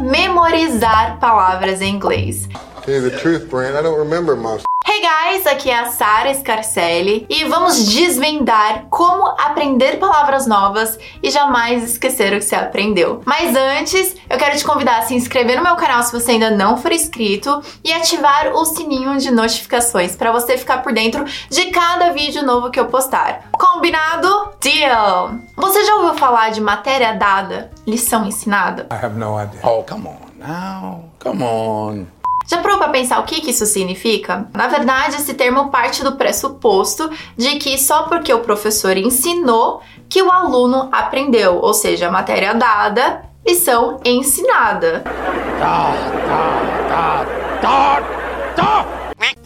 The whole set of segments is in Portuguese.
memorizar palavras em inglês. The truth, I don't remember most. Hey guys, aqui é a Sara Scarcelli e vamos desvendar como aprender palavras novas e jamais esquecer o que você aprendeu. Mas antes, eu quero te convidar a se inscrever no meu canal se você ainda não for inscrito e ativar o sininho de notificações para você ficar por dentro de cada vídeo novo que eu postar. Combinado? Deal! Você já ouviu falar de matéria dada, lição ensinada? I have no idea. Oh, come on now. Come on. Já parou para pensar o que, que isso significa? Na verdade, esse termo parte do pressuposto de que só porque o professor ensinou que o aluno aprendeu, ou seja, matéria dada, lição ensinada. Tá, tá, tá, tá, tá.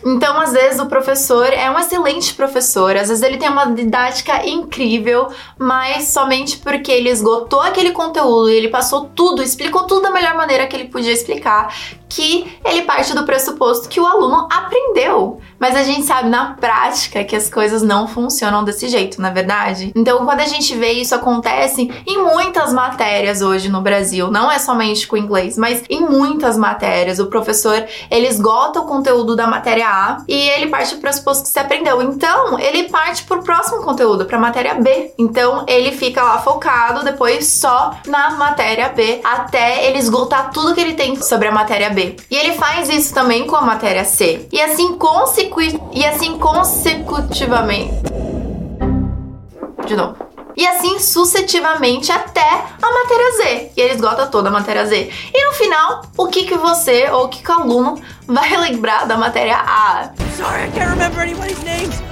Então, às vezes, o professor é um excelente professor, às vezes ele tem uma didática incrível, mas somente porque ele esgotou aquele conteúdo e ele passou tudo, explicou tudo da melhor maneira que ele podia explicar, que ele parte do pressuposto que o aluno aprendeu. Mas a gente sabe na prática que as coisas não funcionam desse jeito, na é verdade? Então, quando a gente vê isso acontece em muitas matérias hoje no Brasil, não é somente com inglês, mas em muitas matérias, o professor ele esgota o conteúdo da matéria A e ele parte do pressuposto que você aprendeu. Então, ele parte pro próximo conteúdo, para matéria B. Então, ele fica lá focado depois só na matéria B até ele esgotar tudo que ele tem sobre a matéria B. E ele faz isso também com a matéria C. E assim, consequentemente e assim consecutivamente. De novo. E assim sucessivamente até a matéria Z. E ele esgota toda a matéria Z. E no final, o que, que você ou o que, que o aluno vai lembrar da matéria A? Sorry, I can't remember anybody's names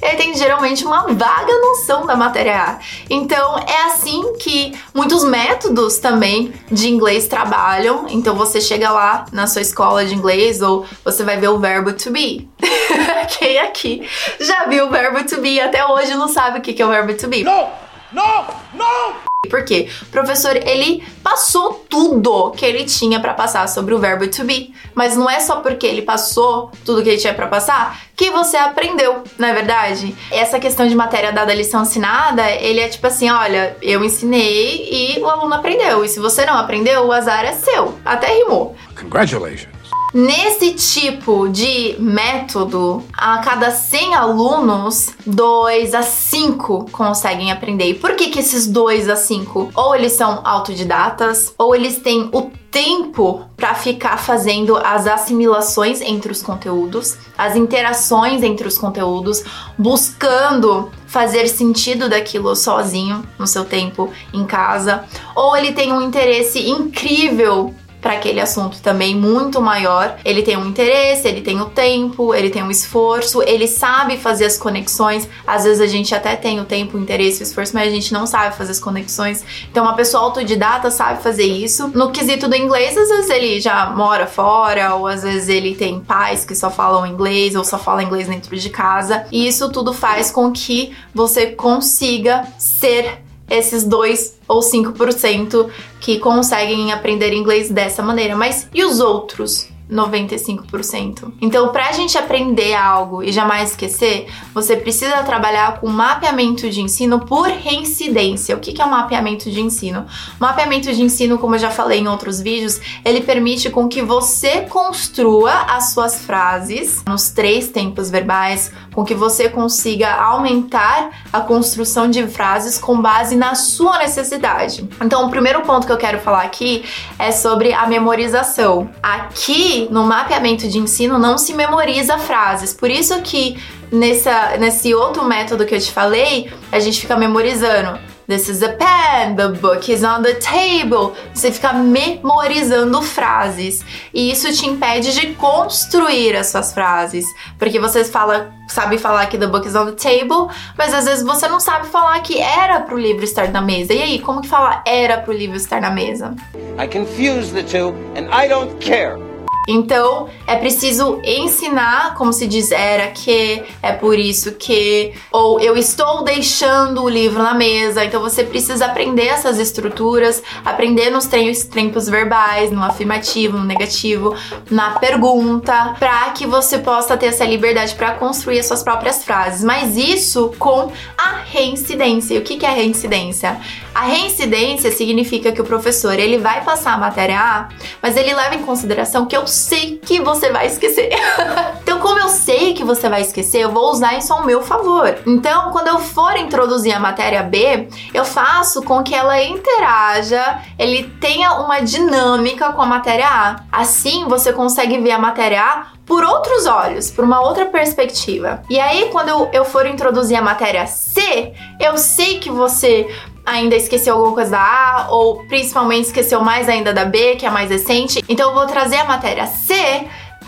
ele tem geralmente uma vaga noção da matéria A. Então é assim que muitos métodos também de inglês trabalham. Então você chega lá na sua escola de inglês ou você vai ver o verbo to be. Quem aqui já viu o verbo to be até hoje não sabe o que é o verbo to be? Não! Não! Não! Por quê? O professor, ele passou tudo que ele tinha para passar sobre o verbo to be. Mas não é só porque ele passou tudo que ele tinha para passar que você aprendeu, não é verdade? Essa questão de matéria dada lição ensinada, ele é tipo assim, olha, eu ensinei e o aluno aprendeu. E se você não aprendeu, o azar é seu. Até rimou. Congratulations. Nesse tipo de método, a cada 100 alunos, 2 a 5 conseguem aprender. E por que, que esses 2 a 5? Ou eles são autodidatas, ou eles têm o tempo para ficar fazendo as assimilações entre os conteúdos, as interações entre os conteúdos, buscando fazer sentido daquilo sozinho no seu tempo em casa, ou ele tem um interesse incrível para aquele assunto também muito maior. Ele tem um interesse, ele tem o tempo, ele tem um esforço, ele sabe fazer as conexões. Às vezes a gente até tem o tempo, o interesse, o esforço, mas a gente não sabe fazer as conexões. Então uma pessoa autodidata sabe fazer isso. No quesito do inglês, às vezes ele já mora fora, ou às vezes ele tem pais que só falam inglês ou só falam inglês dentro de casa. E isso tudo faz com que você consiga ser esses 2 ou 5% que conseguem aprender inglês dessa maneira. Mas e os outros? 95%. Então, para a gente aprender algo e jamais esquecer, você precisa trabalhar com mapeamento de ensino por reincidência. O que é um mapeamento de ensino? O mapeamento de ensino, como eu já falei em outros vídeos, ele permite com que você construa as suas frases nos três tempos verbais, com que você consiga aumentar a construção de frases com base na sua necessidade. Então, o primeiro ponto que eu quero falar aqui é sobre a memorização. Aqui no mapeamento de ensino não se memoriza frases. Por isso que nessa, nesse outro método que eu te falei, a gente fica memorizando. This is a pen, the book is on the table. Você fica memorizando frases. E isso te impede de construir as suas frases. Porque você fala, sabe falar que the book is on the table, mas às vezes você não sabe falar que era pro livro estar na mesa. E aí, como que fala era pro livro estar na mesa? I confuse the two and I don't care. Então, é preciso ensinar como se diz era que, é por isso que, ou eu estou deixando o livro na mesa. Então, você precisa aprender essas estruturas, aprender nos tempos verbais, no afirmativo, no negativo, na pergunta, para que você possa ter essa liberdade para construir as suas próprias frases. Mas isso com a reincidência. E o que é reincidência? A reincidência significa que o professor ele vai passar a matéria A, mas ele leva em consideração que eu sei que você vai esquecer. então, como eu sei que você vai esquecer, eu vou usar isso ao meu favor. Então, quando eu for introduzir a matéria B, eu faço com que ela interaja, ele tenha uma dinâmica com a matéria A. Assim, você consegue ver a matéria A por outros olhos, por uma outra perspectiva. E aí, quando eu, eu for introduzir a matéria C, eu sei que você ainda esqueceu alguma coisa da A, ou principalmente esqueceu mais ainda da B, que é mais recente. Então, eu vou trazer a matéria C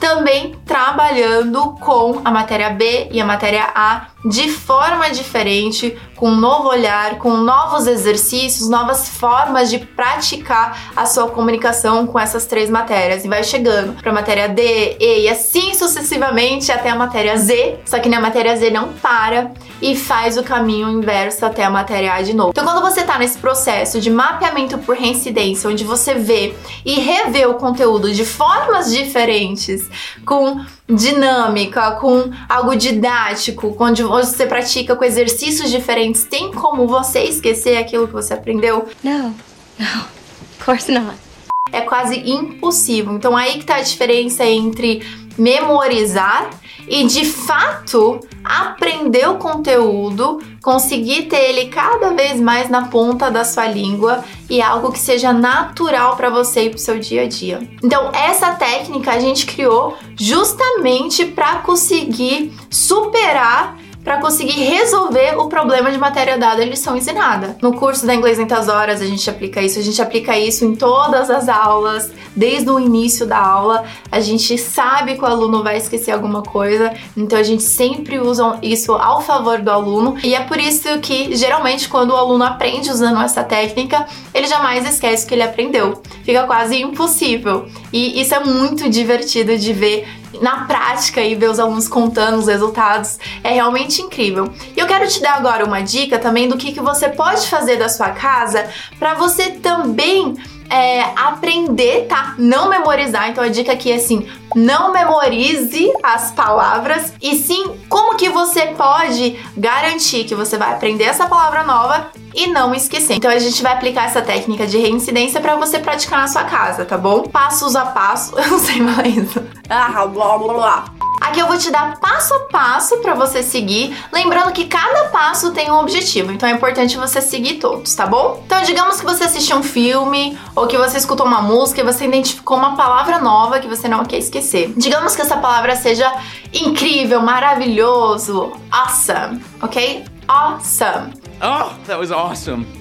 também trabalhando com a matéria B e a matéria A de forma diferente, com um novo olhar, com novos exercícios, novas formas de praticar a sua comunicação com essas três matérias. E vai chegando para a matéria D, E e assim sucessivamente até a matéria Z. Só que na matéria Z não para e faz o caminho inverso até a matéria A de novo. Então, quando você está nesse processo de mapeamento por reincidência, onde você vê e revê o conteúdo de formas diferentes, com dinâmica, com algo didático, onde você pratica com exercícios diferentes, tem como você esquecer aquilo que você aprendeu? No, no, of course not. É quase impossível. Então aí que tá a diferença entre memorizar e de fato aprender o conteúdo, conseguir ter ele cada vez mais na ponta da sua língua e algo que seja natural para você e para o seu dia a dia. Então, essa técnica a gente criou justamente para conseguir superar para conseguir resolver o problema de matéria dada e lição ensinada. No curso da Inglês em Muitas Horas a gente aplica isso, a gente aplica isso em todas as aulas, desde o início da aula. A gente sabe que o aluno vai esquecer alguma coisa, então a gente sempre usa isso ao favor do aluno e é por isso que geralmente quando o aluno aprende usando essa técnica, ele jamais esquece o que ele aprendeu. Fica quase impossível. E isso é muito divertido de ver na prática e ver os alunos contando os resultados é realmente incrível. E eu quero te dar agora uma dica também do que, que você pode fazer da sua casa para você também é, aprender, tá? Não memorizar. Então a dica aqui é assim: não memorize as palavras e sim como que você pode garantir que você vai aprender essa palavra nova e não esquecer. Então a gente vai aplicar essa técnica de reincidência para você praticar na sua casa, tá bom? Passos a passo, eu não sei mais. Ah, blá blá blá. Aqui eu vou te dar passo a passo para você seguir, lembrando que cada passo tem um objetivo, então é importante você seguir todos, tá bom? Então, digamos que você assistiu um filme ou que você escutou uma música e você identificou uma palavra nova que você não quer esquecer. Digamos que essa palavra seja incrível, maravilhoso, awesome, ok? Awesome. Oh, that was awesome.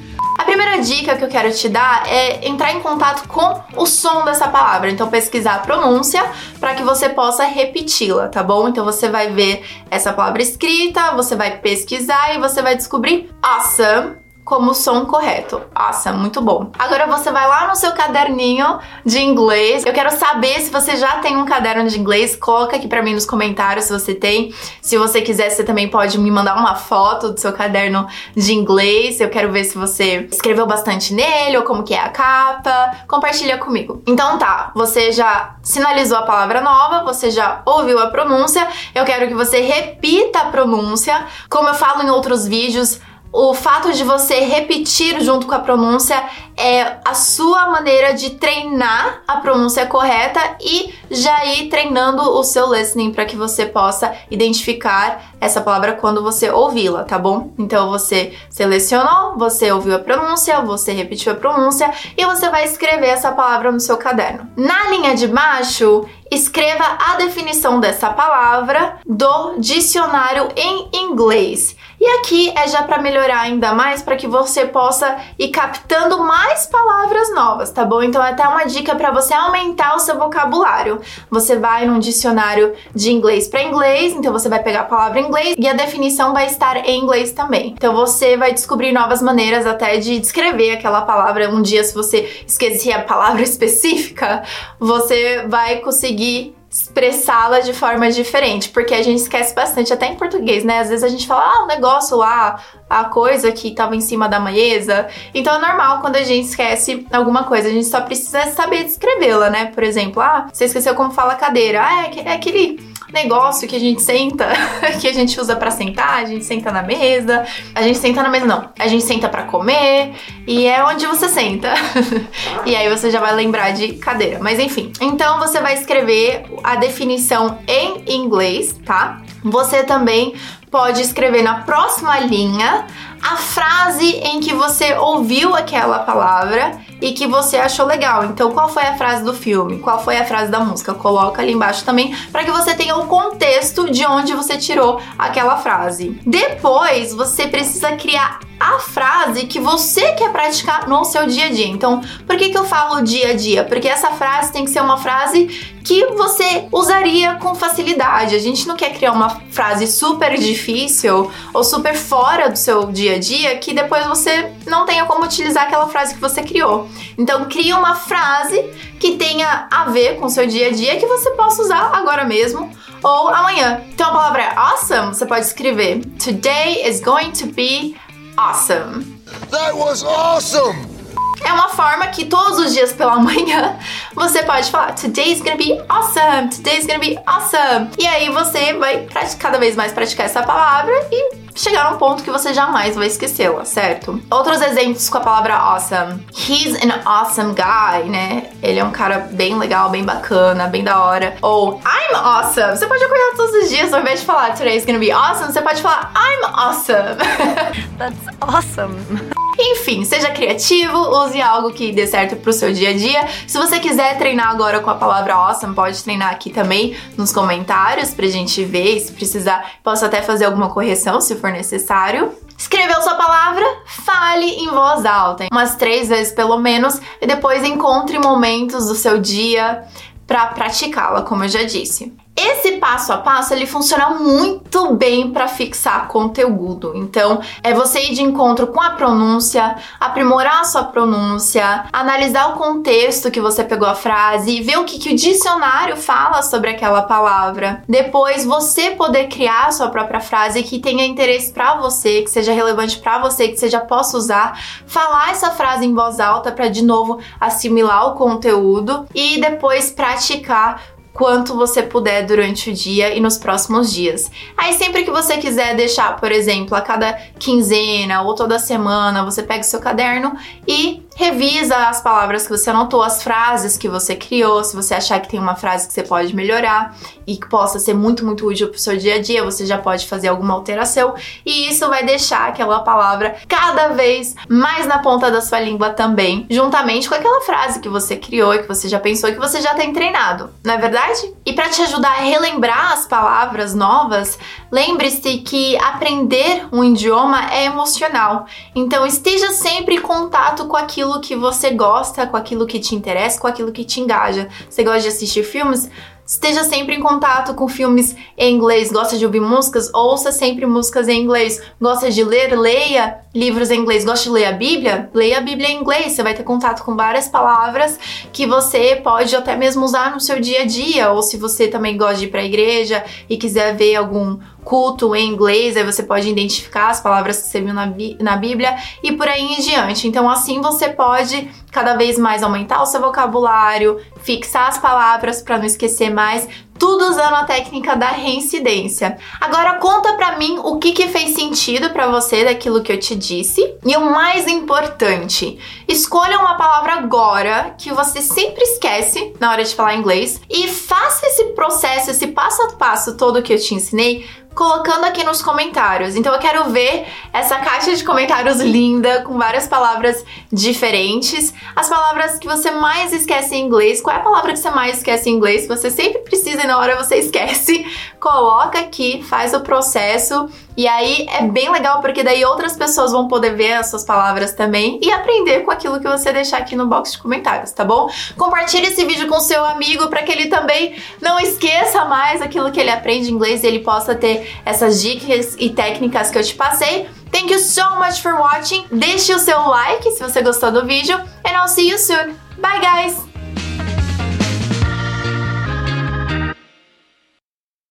A primeira dica que eu quero te dar é entrar em contato com o som dessa palavra. Então, pesquisar a pronúncia para que você possa repeti-la, tá bom? Então, você vai ver essa palavra escrita, você vai pesquisar e você vai descobrir awesome como som correto. Nossa, muito bom. Agora você vai lá no seu caderninho de inglês. Eu quero saber se você já tem um caderno de inglês. Coloca aqui para mim nos comentários se você tem. Se você quiser, você também pode me mandar uma foto do seu caderno de inglês. Eu quero ver se você escreveu bastante nele ou como que é a capa. Compartilha comigo. Então tá, você já sinalizou a palavra nova, você já ouviu a pronúncia. Eu quero que você repita a pronúncia. Como eu falo em outros vídeos, o fato de você repetir junto com a pronúncia é a sua maneira de treinar a pronúncia correta e já ir treinando o seu listening para que você possa identificar essa palavra quando você ouvi-la, tá bom? Então você selecionou, você ouviu a pronúncia, você repetiu a pronúncia e você vai escrever essa palavra no seu caderno. Na linha de baixo, escreva a definição dessa palavra do dicionário em inglês. E aqui é já para melhorar ainda mais para que você possa ir captando mais palavras novas, tá bom? Então é até uma dica para você aumentar o seu vocabulário. Você vai num dicionário de inglês para inglês, então você vai pegar a palavra em inglês e a definição vai estar em inglês também. Então você vai descobrir novas maneiras até de descrever aquela palavra. Um dia se você esquecer a palavra específica, você vai conseguir expressá-la de forma diferente, porque a gente esquece bastante, até em português, né? Às vezes a gente fala, ah, o negócio lá, a coisa que tava em cima da mesa. Então é normal quando a gente esquece alguma coisa, a gente só precisa saber descrevê-la, né? Por exemplo, ah, você esqueceu como fala cadeira. Ah, é, é aquele negócio que a gente senta, que a gente usa para sentar, a gente senta na mesa. A gente senta na mesa não, a gente senta para comer e é onde você senta. e aí você já vai lembrar de cadeira. Mas enfim, então você vai escrever a definição em inglês, tá? Você também pode escrever na próxima linha a frase em que você ouviu aquela palavra e que você achou legal. Então, qual foi a frase do filme? Qual foi a frase da música? Coloca ali embaixo também para que você tenha o contexto de onde você tirou aquela frase. Depois, você precisa criar a frase que você quer praticar no seu dia a dia. Então, por que, que eu falo dia a dia? Porque essa frase tem que ser uma frase que você usaria com facilidade. A gente não quer criar uma frase super difícil ou super fora do seu dia a dia que depois você não tenha como utilizar aquela frase que você criou. Então, crie uma frase que tenha a ver com o seu dia a dia que você possa usar agora mesmo ou amanhã. Então, a palavra awesome, você pode escrever Today is going to be awesome. That was awesome! É uma forma que todos os dias pela manhã você pode falar Today's gonna be awesome, today's gonna be awesome. E aí você vai cada vez mais praticar essa palavra e chegar num ponto que você jamais vai esquecê-la, certo? Outros exemplos com a palavra awesome. He's an awesome guy, né? Ele é um cara bem legal, bem bacana, bem da hora. Ou I'm awesome. Você pode acordar todos os dias, ao invés de falar today's gonna be awesome, você pode falar I'm awesome. That's awesome. Enfim, seja criativo, use algo que dê certo pro seu dia a dia. Se você quiser treinar agora com a palavra awesome, pode treinar aqui também nos comentários pra gente ver. Se precisar, posso até fazer alguma correção se for necessário. Escreveu sua palavra? Fale em voz alta, umas três vezes pelo menos, e depois encontre momentos do seu dia para praticá-la, como eu já disse. Esse passo a passo ele funciona muito bem para fixar conteúdo. Então, é você ir de encontro com a pronúncia, aprimorar a sua pronúncia, analisar o contexto que você pegou a frase e ver o que, que o dicionário fala sobre aquela palavra. Depois, você poder criar a sua própria frase que tenha interesse para você, que seja relevante para você, que já possa usar, falar essa frase em voz alta para de novo assimilar o conteúdo e depois praticar quanto você puder durante o dia e nos próximos dias. Aí sempre que você quiser deixar, por exemplo, a cada quinzena ou toda semana, você pega o seu caderno e revisa as palavras que você anotou, as frases que você criou, se você achar que tem uma frase que você pode melhorar e que possa ser muito, muito útil pro seu dia a dia, você já pode fazer alguma alteração e isso vai deixar aquela palavra cada vez mais na ponta da sua língua também, juntamente com aquela frase que você criou e que você já pensou e que você já tem treinado, não é verdade? E para te ajudar a relembrar as palavras novas, lembre-se que aprender um idioma é emocional. Então esteja sempre em contato com aquilo aquilo que você gosta, com aquilo que te interessa, com aquilo que te engaja. Você gosta de assistir filmes? Esteja sempre em contato com filmes em inglês. Gosta de ouvir músicas? Ouça sempre músicas em inglês. Gosta de ler? Leia livros em inglês. Gosta de ler a Bíblia? Leia a Bíblia em inglês. Você vai ter contato com várias palavras que você pode até mesmo usar no seu dia a dia. Ou se você também gosta de ir para a igreja e quiser ver algum culto em inglês, aí você pode identificar as palavras que você viu na, na Bíblia e por aí em diante. Então, assim você pode cada vez mais aumentar o seu vocabulário, fixar as palavras para não esquecer mais, tudo usando a técnica da reincidência. Agora conta para mim o que, que fez sentido para você daquilo que eu te disse. E o mais importante, escolha uma palavra agora que você sempre esquece na hora de falar inglês e faça esse processo, esse passo a passo todo que eu te ensinei colocando aqui nos comentários. Então eu quero ver essa caixa de comentários linda, com várias palavras diferentes. As palavras que você mais esquece em inglês. Qual é a palavra que você mais esquece em inglês? Que você sempre precisa na hora você esquece. Coloca aqui, faz o processo. E aí é bem legal porque daí outras pessoas vão poder ver as suas palavras também e aprender com aquilo que você deixar aqui no box de comentários, tá bom? Compartilhe esse vídeo com seu amigo para que ele também não esqueça mais aquilo que ele aprende em inglês e ele possa ter essas dicas e técnicas que eu te passei. Thank you so much for watching. Deixe o seu like se você gostou do vídeo and I'll see you soon. Bye guys!